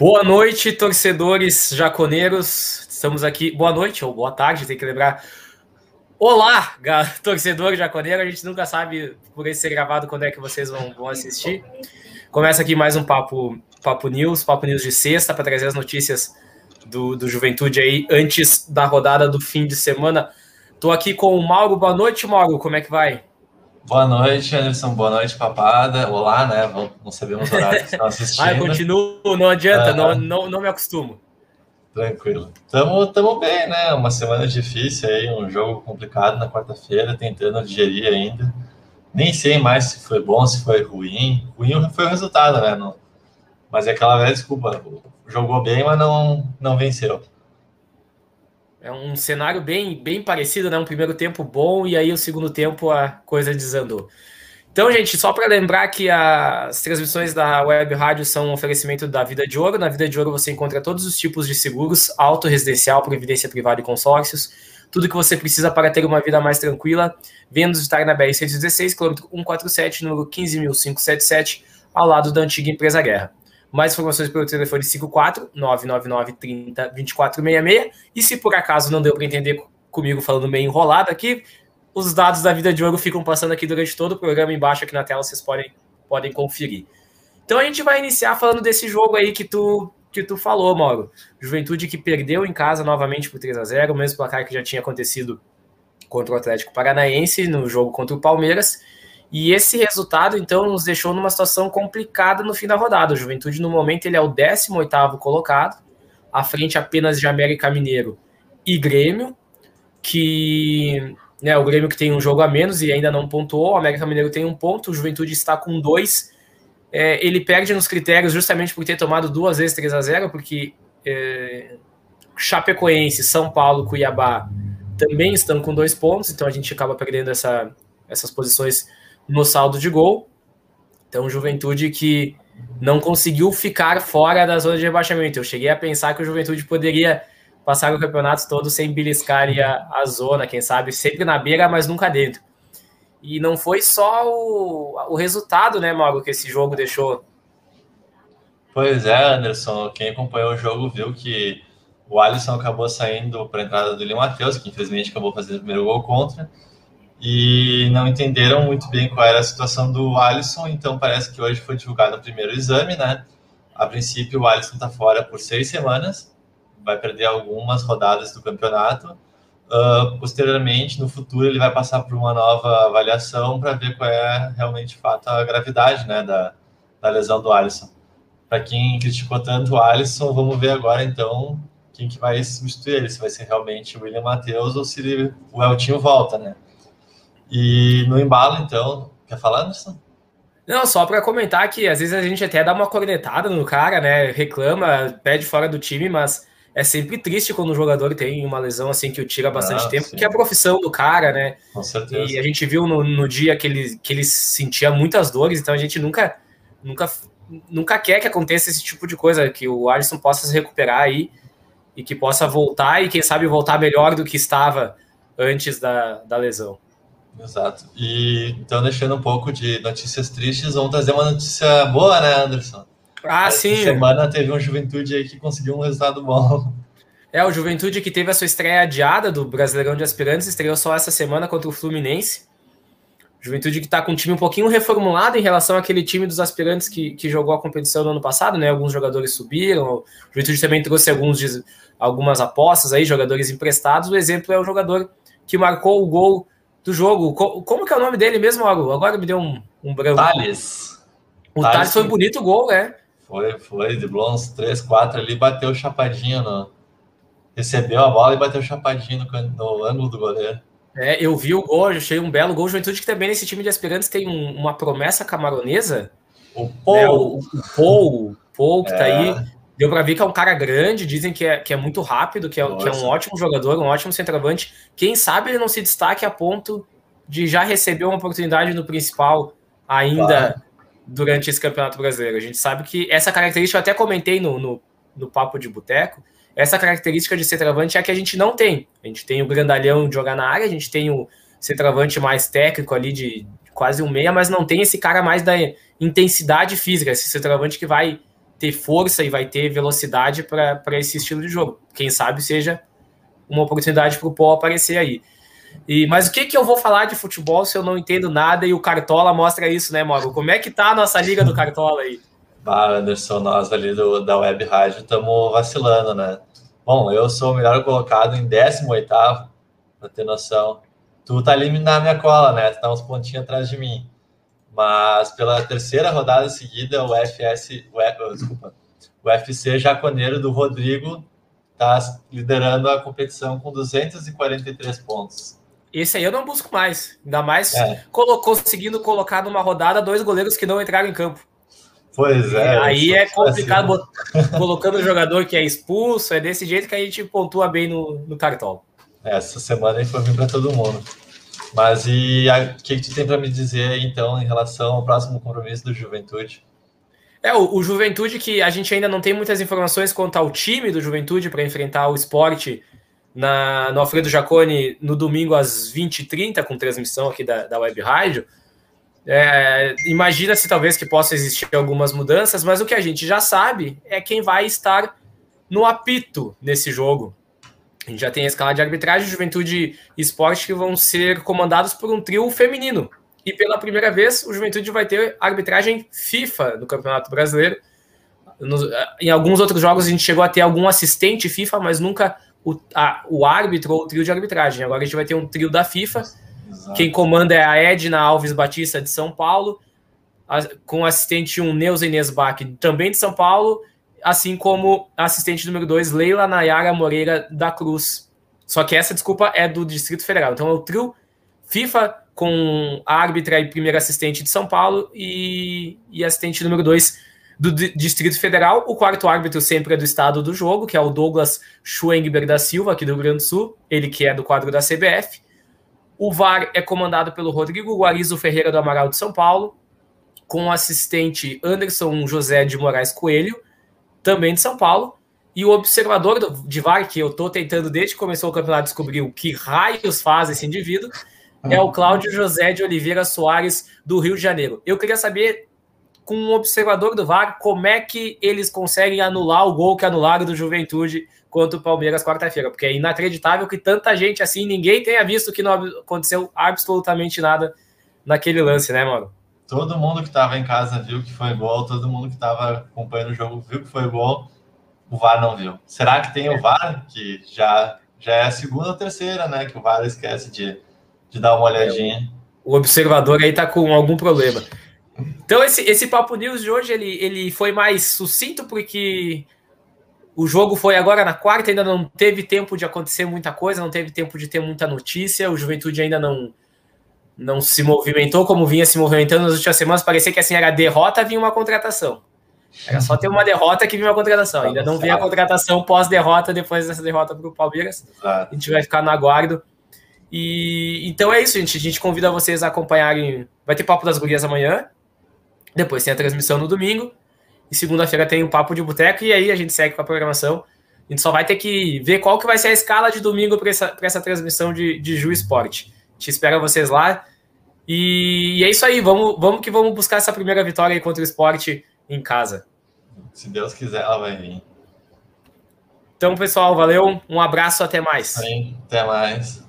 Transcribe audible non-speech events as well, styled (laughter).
Boa noite, torcedores jaconeiros. Estamos aqui. Boa noite ou boa tarde, tem que lembrar. Olá, (laughs) torcedor jaconeiro. A gente nunca sabe por esse ser gravado quando é que vocês vão, vão assistir. Começa aqui mais um Papo, Papo News, Papo News de sexta, para trazer as notícias do, do Juventude aí antes da rodada do fim de semana. Estou aqui com o Mauro. Boa noite, Mauro. Como é que vai? Boa noite, Anderson. Boa noite, papada. Olá, né? Não sabemos o horário que estão (laughs) assistindo. ah, continuo, não adianta, não, não, não me acostumo. Tranquilo. Tamo, tamo bem, né? Uma semana difícil aí, um jogo complicado na quarta-feira, tentando digerir ainda. Nem sei mais se foi bom, se foi ruim. Ruim foi o resultado, né? Não, mas é aquela velha desculpa. Jogou bem, mas não, não venceu. É um cenário bem, bem parecido, né? Um primeiro tempo bom e aí o segundo tempo a coisa desandou. Então, gente, só para lembrar que as transmissões da Web Rádio são um oferecimento da Vida de Ouro. Na Vida de Ouro você encontra todos os tipos de seguros, auto, residencial, previdência privada e consórcios. Tudo que você precisa para ter uma vida mais tranquila. Venha nos estar na BR-116, quilômetro 147, número 15.577, ao lado da antiga empresa Guerra. Mais informações pelo telefone 54 999 30 2466. E se por acaso não deu para entender comigo falando meio enrolado aqui, os dados da vida de ouro ficam passando aqui durante todo o programa embaixo aqui na tela, vocês podem, podem conferir. Então a gente vai iniciar falando desse jogo aí que tu que tu falou, Mauro. Juventude que perdeu em casa novamente por 3 a 0 o mesmo placar que já tinha acontecido contra o Atlético Paranaense no jogo contra o Palmeiras. E esse resultado, então, nos deixou numa situação complicada no fim da rodada. O Juventude, no momento, ele é o 18º colocado, à frente apenas de América Mineiro e Grêmio, que né, o Grêmio que tem um jogo a menos e ainda não pontuou, o América Mineiro tem um ponto, o Juventude está com dois. É, ele perde nos critérios justamente por ter tomado duas vezes 3 a 0 porque é, Chapecoense, São Paulo, Cuiabá também estão com dois pontos, então a gente acaba perdendo essa, essas posições no saldo de gol. Então, Juventude que não conseguiu ficar fora da zona de rebaixamento. Eu cheguei a pensar que o Juventude poderia passar o campeonato todo sem beliscar a, a zona, quem sabe, sempre na beira, mas nunca dentro. E não foi só o, o resultado, né, Mauro, que esse jogo deixou. Pois é, Anderson. Quem acompanhou o jogo viu que o Alisson acabou saindo para a entrada do Leão Matheus, que infelizmente acabou fazendo o primeiro gol contra e não entenderam muito bem qual era a situação do Alisson, então parece que hoje foi divulgado o primeiro exame, né? A princípio, o Alisson está fora por seis semanas, vai perder algumas rodadas do campeonato. Uh, posteriormente, no futuro, ele vai passar por uma nova avaliação para ver qual é realmente, de fato, a gravidade né, da, da lesão do Alisson. Para quem criticou tanto o Alisson, vamos ver agora, então, quem que vai substituir ele, se vai ser realmente o William Matheus ou se ele, o Eltinho volta, né? E no embalo, então, quer falar, Anderson? Não, só para comentar que às vezes a gente até dá uma cornetada no cara, né? Reclama, pede fora do time, mas é sempre triste quando o jogador tem uma lesão assim que o tira bastante ah, tempo, sim. porque é a profissão do cara, né? Com certeza. E a gente viu no, no, dia que ele, que ele sentia muitas dores, então a gente nunca, nunca, nunca quer que aconteça esse tipo de coisa, que o Alisson possa se recuperar aí e que possa voltar e quem sabe voltar melhor do que estava antes da, da lesão. Exato. E então, deixando um pouco de notícias tristes, vamos trazer uma notícia boa, né, Anderson? Ah, Essa sim. semana teve um Juventude aí que conseguiu um resultado bom. É, o Juventude que teve a sua estreia adiada do Brasileirão de Aspirantes, estreou só essa semana contra o Fluminense. Juventude que está com um time um pouquinho reformulado em relação àquele time dos aspirantes que, que jogou a competição no ano passado, né? Alguns jogadores subiram, o Juventude também trouxe alguns, algumas apostas aí, jogadores emprestados. O exemplo é o jogador que marcou o gol do jogo. Como que é o nome dele mesmo, Agora me deu um, um branco. Thales. O Thales, Thales foi um bonito gol, né? Foi, foi. Driblou uns 3, 4 ali, bateu chapadinho no... Recebeu a bola e bateu chapadinho no, no ângulo do goleiro. É, eu vi o gol, achei um belo gol. Juventude que também nesse time de aspirantes tem um, uma promessa camaronesa. O Paul. Né, o, o Paul, Paul que tá é. tá aí. Deu para ver que é um cara grande, dizem que é, que é muito rápido, que é, que é um ótimo jogador, um ótimo centroavante. Quem sabe ele não se destaque a ponto de já receber uma oportunidade no principal ainda durante esse Campeonato Brasileiro. A gente sabe que essa característica, eu até comentei no, no, no Papo de Boteco, essa característica de centroavante é a que a gente não tem. A gente tem o grandalhão de jogar na área, a gente tem o centroavante mais técnico ali de quase um meia, mas não tem esse cara mais da intensidade física, esse centroavante que vai ter força e vai ter velocidade para esse estilo de jogo. Quem sabe seja uma oportunidade para o Paul aparecer aí. E, mas o que, que eu vou falar de futebol se eu não entendo nada e o Cartola mostra isso, né, Mauro? Como é que tá a nossa liga do Cartola aí? Ah, Anderson, nós ali do, da Web Rádio estamos vacilando, né? Bom, eu sou o melhor colocado em 18 para ter noção. Tu tá ali na minha cola, né? Tu tá uns pontinhos atrás de mim. Mas pela terceira rodada seguida, o FS, o, oh, desculpa, o UFC Jaconeiro do Rodrigo tá liderando a competição com 243 pontos. Esse aí eu não busco mais. Ainda mais é. colocou, conseguindo colocar numa rodada dois goleiros que não entraram em campo. Pois é. Aí é complicado assim. (laughs) colocando o jogador que é expulso. É desse jeito que a gente pontua bem no, no cartão. Essa semana aí foi vir para todo mundo. Mas e o que, que tu tem para me dizer então em relação ao próximo compromisso do Juventude? É, o, o, Juventude, que a gente ainda não tem muitas informações quanto ao time do Juventude para enfrentar o esporte na, no Alfredo Jacone no domingo às 20h30, com transmissão aqui da, da Web Rádio. É, Imagina-se talvez que possa existir algumas mudanças, mas o que a gente já sabe é quem vai estar no apito nesse jogo. A gente já tem a escala de arbitragem, Juventude e Esporte que vão ser comandados por um trio feminino. E pela primeira vez, o Juventude vai ter arbitragem FIFA no Campeonato Brasileiro. em alguns outros jogos a gente chegou a ter algum assistente FIFA, mas nunca o, a, o árbitro ou o trio de arbitragem. Agora a gente vai ter um trio da FIFA. Exato. Quem comanda é a Edna Alves Batista de São Paulo, a, com assistente 1 um, Neuza Inês Bach, também de São Paulo, assim como assistente número 2, Leila Nayara Moreira da Cruz. Só que essa desculpa é do Distrito Federal. Então é o trio FIFA com a árbitra e primeira assistente de São Paulo e, e assistente número 2 do D Distrito Federal. O quarto árbitro sempre é do estado do jogo, que é o Douglas Schwengber da Silva, aqui do Rio Grande do Sul, ele que é do quadro da CBF. O VAR é comandado pelo Rodrigo Guarizo Ferreira do Amaral de São Paulo, com o assistente Anderson José de Moraes Coelho, também de São Paulo. E o observador do, de VAR, que eu estou tentando desde que começou o campeonato descobrir o que raios faz esse indivíduo, é o Cláudio José de Oliveira Soares, do Rio de Janeiro. Eu queria saber, com um observador do VAR, como é que eles conseguem anular o gol que anularam do Juventude contra o Palmeiras quarta-feira, porque é inacreditável que tanta gente assim, ninguém tenha visto que não aconteceu absolutamente nada naquele lance, né, mano? Todo mundo que estava em casa viu que foi gol, todo mundo que estava acompanhando o jogo viu que foi gol, o VAR não viu. Será que tem o VAR, que já, já é a segunda ou terceira, né, que o VAR esquece de de dar uma olhadinha. O observador aí tá com algum problema. Então, esse, esse Papo News de hoje, ele, ele foi mais sucinto, porque o jogo foi agora na quarta, ainda não teve tempo de acontecer muita coisa, não teve tempo de ter muita notícia, o Juventude ainda não, não se movimentou como vinha se movimentando nas últimas semanas, parecia que assim era derrota, vinha uma contratação. Era só ter uma derrota que vinha uma contratação. Ainda não vinha a contratação pós-derrota, depois dessa derrota para o Palmeiras. A gente vai ficar no aguardo. E então é isso, gente. A gente convida vocês a acompanharem. Vai ter Papo das Gurias amanhã. Depois tem a transmissão no domingo. E segunda-feira tem o Papo de Boteco. E aí a gente segue com a programação. A gente só vai ter que ver qual que vai ser a escala de domingo para essa, essa transmissão de, de Ju Esporte. A gente espera vocês lá. E, e, é isso aí. Vamos, vamos que vamos buscar essa primeira vitória aí contra o esporte em casa. Se Deus quiser, ela vai vir. Então, pessoal, valeu. Um abraço, até mais. Sim, até mais.